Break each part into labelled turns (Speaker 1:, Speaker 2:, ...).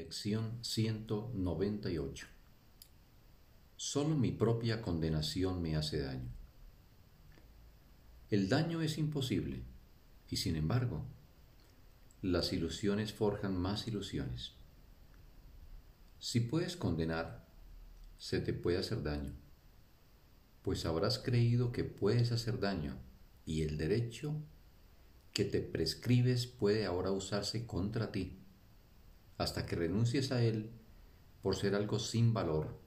Speaker 1: Lección 198 Solo mi propia condenación me hace daño. El daño es imposible y sin embargo, las ilusiones forjan más ilusiones. Si puedes condenar, se te puede hacer daño, pues habrás creído que puedes hacer daño y el derecho que te prescribes puede ahora usarse contra ti, hasta que renuncies a él por ser algo sin valor,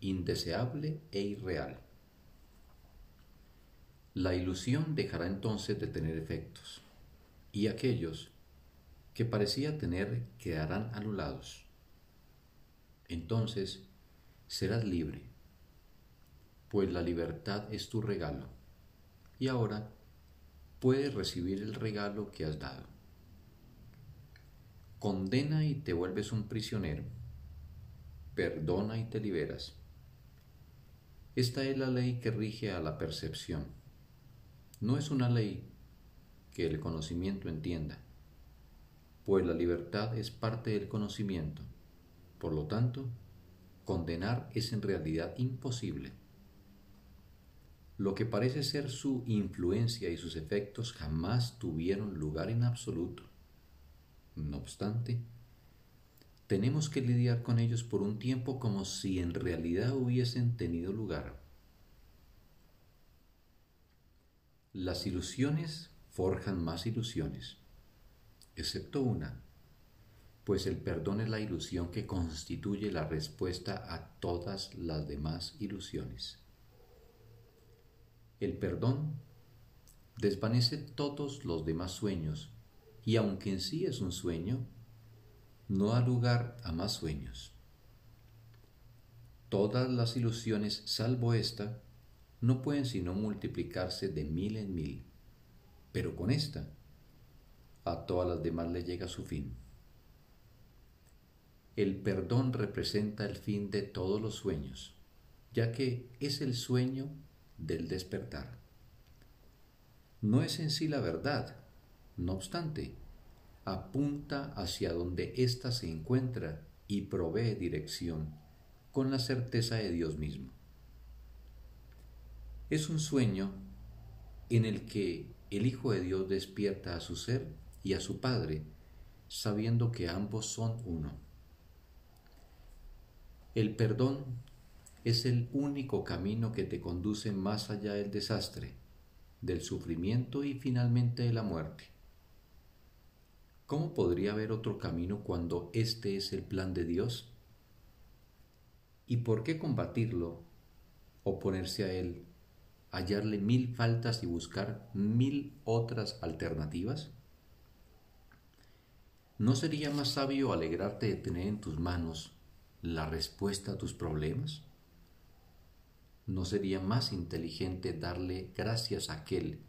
Speaker 1: indeseable e irreal. La ilusión dejará entonces de tener efectos, y aquellos que parecía tener quedarán anulados. Entonces serás libre, pues la libertad es tu regalo, y ahora puedes recibir el regalo que has dado. Condena y te vuelves un prisionero, perdona y te liberas. Esta es la ley que rige a la percepción. No es una ley que el conocimiento entienda, pues la libertad es parte del conocimiento. Por lo tanto, condenar es en realidad imposible. Lo que parece ser su influencia y sus efectos jamás tuvieron lugar en absoluto. No obstante, tenemos que lidiar con ellos por un tiempo como si en realidad hubiesen tenido lugar. Las ilusiones forjan más ilusiones, excepto una, pues el perdón es la ilusión que constituye la respuesta a todas las demás ilusiones. El perdón desvanece todos los demás sueños y aunque en sí es un sueño, no da lugar a más sueños. Todas las ilusiones, salvo esta, no pueden sino multiplicarse de mil en mil, pero con esta, a todas las demás le llega su fin. El perdón representa el fin de todos los sueños, ya que es el sueño del despertar. No es en sí la verdad, no obstante, apunta hacia donde ésta se encuentra y provee dirección con la certeza de Dios mismo. Es un sueño en el que el Hijo de Dios despierta a su ser y a su Padre, sabiendo que ambos son uno. El perdón es el único camino que te conduce más allá del desastre, del sufrimiento y finalmente de la muerte. ¿Cómo podría haber otro camino cuando este es el plan de Dios? ¿Y por qué combatirlo, oponerse a él, hallarle mil faltas y buscar mil otras alternativas? ¿No sería más sabio alegrarte de tener en tus manos la respuesta a tus problemas? ¿No sería más inteligente darle gracias a aquel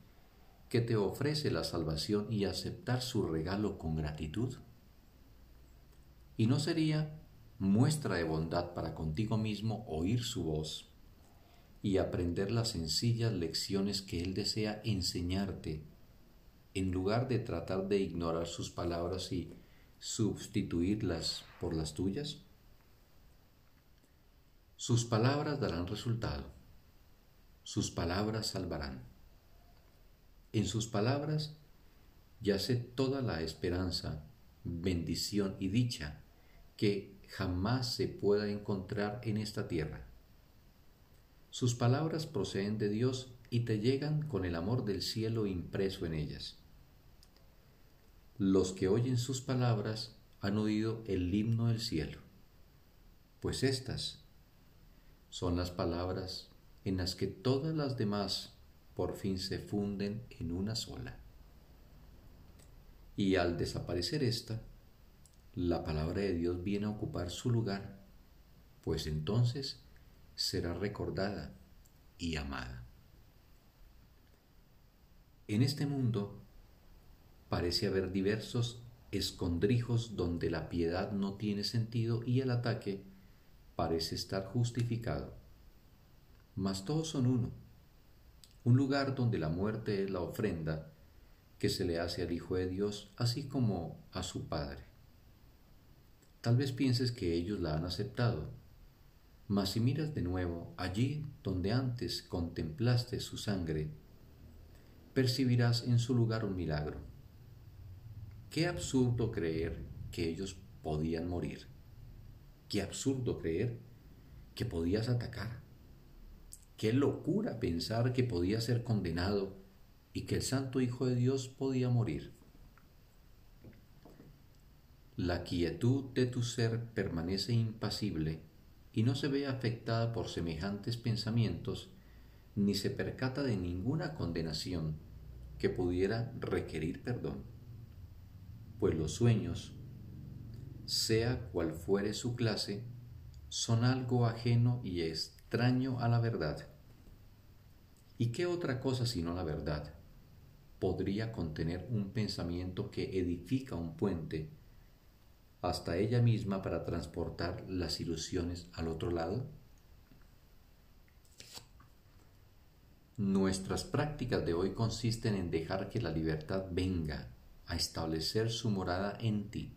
Speaker 1: que te ofrece la salvación y aceptar su regalo con gratitud? ¿Y no sería muestra de bondad para contigo mismo oír su voz y aprender las sencillas lecciones que Él desea enseñarte, en lugar de tratar de ignorar sus palabras y sustituirlas por las tuyas? Sus palabras darán resultado. Sus palabras salvarán. En sus palabras yace toda la esperanza, bendición y dicha que jamás se pueda encontrar en esta tierra. Sus palabras proceden de Dios y te llegan con el amor del cielo impreso en ellas. Los que oyen sus palabras han oído el himno del cielo, pues estas son las palabras en las que todas las demás por fin se funden en una sola. Y al desaparecer esta, la palabra de Dios viene a ocupar su lugar, pues entonces será recordada y amada. En este mundo parece haber diversos escondrijos donde la piedad no tiene sentido y el ataque parece estar justificado. Mas todos son uno, un lugar donde la muerte es la ofrenda que se le hace al Hijo de Dios, así como a su Padre. tal vez pienses que ellos la han aceptado. Mas si miras de nuevo allí donde antes contemplaste su sangre, percibirás en su lugar un milagro. Qué absurdo creer que ellos podían morir. Qué absurdo creer que podías atacar. Qué locura pensar que podías ser condenado y que el Santo Hijo de Dios podía morir. La quietud de tu ser permanece impasible y no se ve afectada por semejantes pensamientos ni se percata de ninguna condenación que pudiera requerir perdón, pues los sueños, sea cual fuere su clase, son algo ajeno y extraño a la verdad. ¿Y qué otra cosa sino la verdad podría contener un pensamiento que edifica un puente hasta ella misma para transportar las ilusiones al otro lado? Nuestras prácticas de hoy consisten en dejar que la libertad venga a establecer su morada en ti.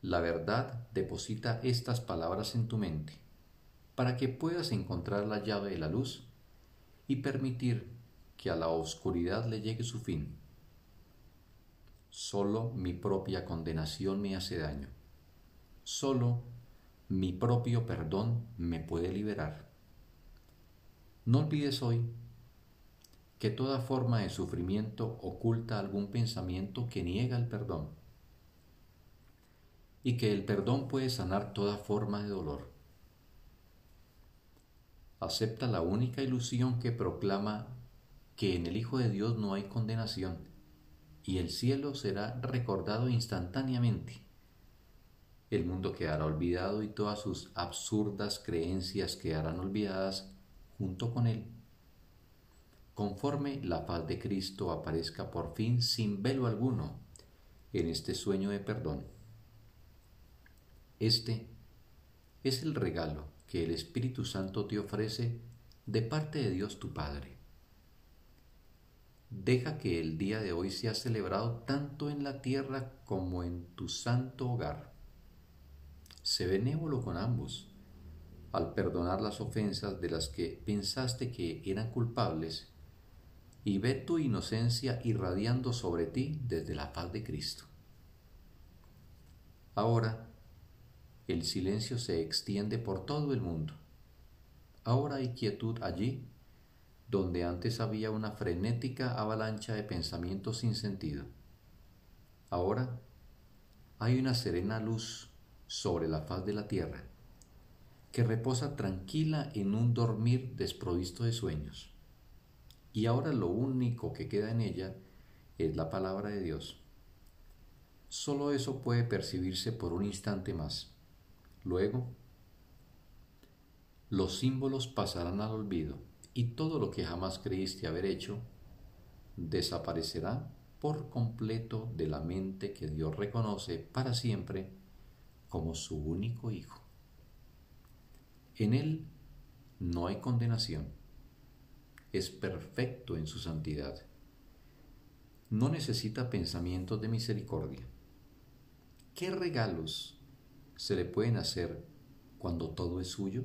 Speaker 1: La verdad deposita estas palabras en tu mente para que puedas encontrar la llave de la luz y permitir que a la oscuridad le llegue su fin. Solo mi propia condenación me hace daño. Solo mi propio perdón me puede liberar. No olvides hoy que toda forma de sufrimiento oculta algún pensamiento que niega el perdón y que el perdón puede sanar toda forma de dolor. Acepta la única ilusión que proclama que en el Hijo de Dios no hay condenación y el cielo será recordado instantáneamente. El mundo quedará olvidado y todas sus absurdas creencias quedarán olvidadas junto con Él. Conforme la paz de Cristo aparezca por fin sin velo alguno en este sueño de perdón. Este es el regalo que el Espíritu Santo te ofrece de parte de Dios tu Padre. Deja que el día de hoy sea celebrado tanto en la tierra como en tu santo hogar. Sé benévolo con ambos al perdonar las ofensas de las que pensaste que eran culpables y ve tu inocencia irradiando sobre ti desde la paz de Cristo. Ahora el silencio se extiende por todo el mundo. Ahora hay quietud allí donde antes había una frenética avalancha de pensamientos sin sentido. Ahora hay una serena luz sobre la faz de la tierra que reposa tranquila en un dormir desprovisto de sueños. Y ahora lo único que queda en ella es la palabra de Dios. Solo eso puede percibirse por un instante más. Luego, los símbolos pasarán al olvido y todo lo que jamás creíste haber hecho desaparecerá por completo de la mente que Dios reconoce para siempre como su único Hijo. En Él no hay condenación. Es perfecto en su santidad. No necesita pensamientos de misericordia. ¿Qué regalos se le pueden hacer cuando todo es suyo?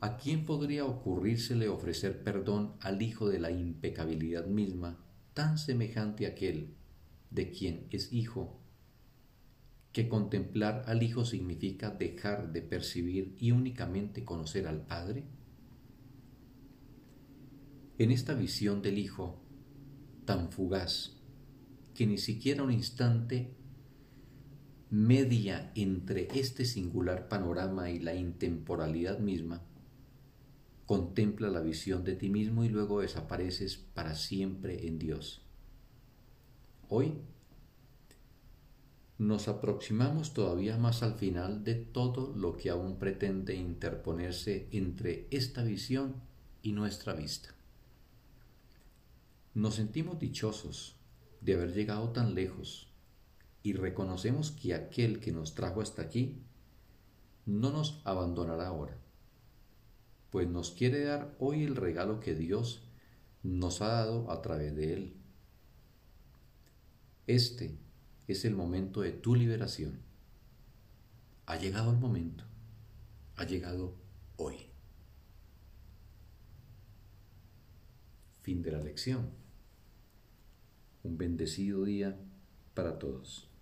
Speaker 1: ¿A quién podría ocurrírsele ofrecer perdón al Hijo de la impecabilidad misma, tan semejante a aquel de quien es Hijo que contemplar al Hijo significa dejar de percibir y únicamente conocer al Padre? En esta visión del Hijo, tan fugaz, que ni siquiera un instante media entre este singular panorama y la intemporalidad misma, contempla la visión de ti mismo y luego desapareces para siempre en Dios. Hoy nos aproximamos todavía más al final de todo lo que aún pretende interponerse entre esta visión y nuestra vista. Nos sentimos dichosos de haber llegado tan lejos y reconocemos que aquel que nos trajo hasta aquí no nos abandonará ahora, pues nos quiere dar hoy el regalo que Dios nos ha dado a través de Él. Este es el momento de tu liberación. Ha llegado el momento, ha llegado hoy. Fin de la lección. Un bendecido día para todos.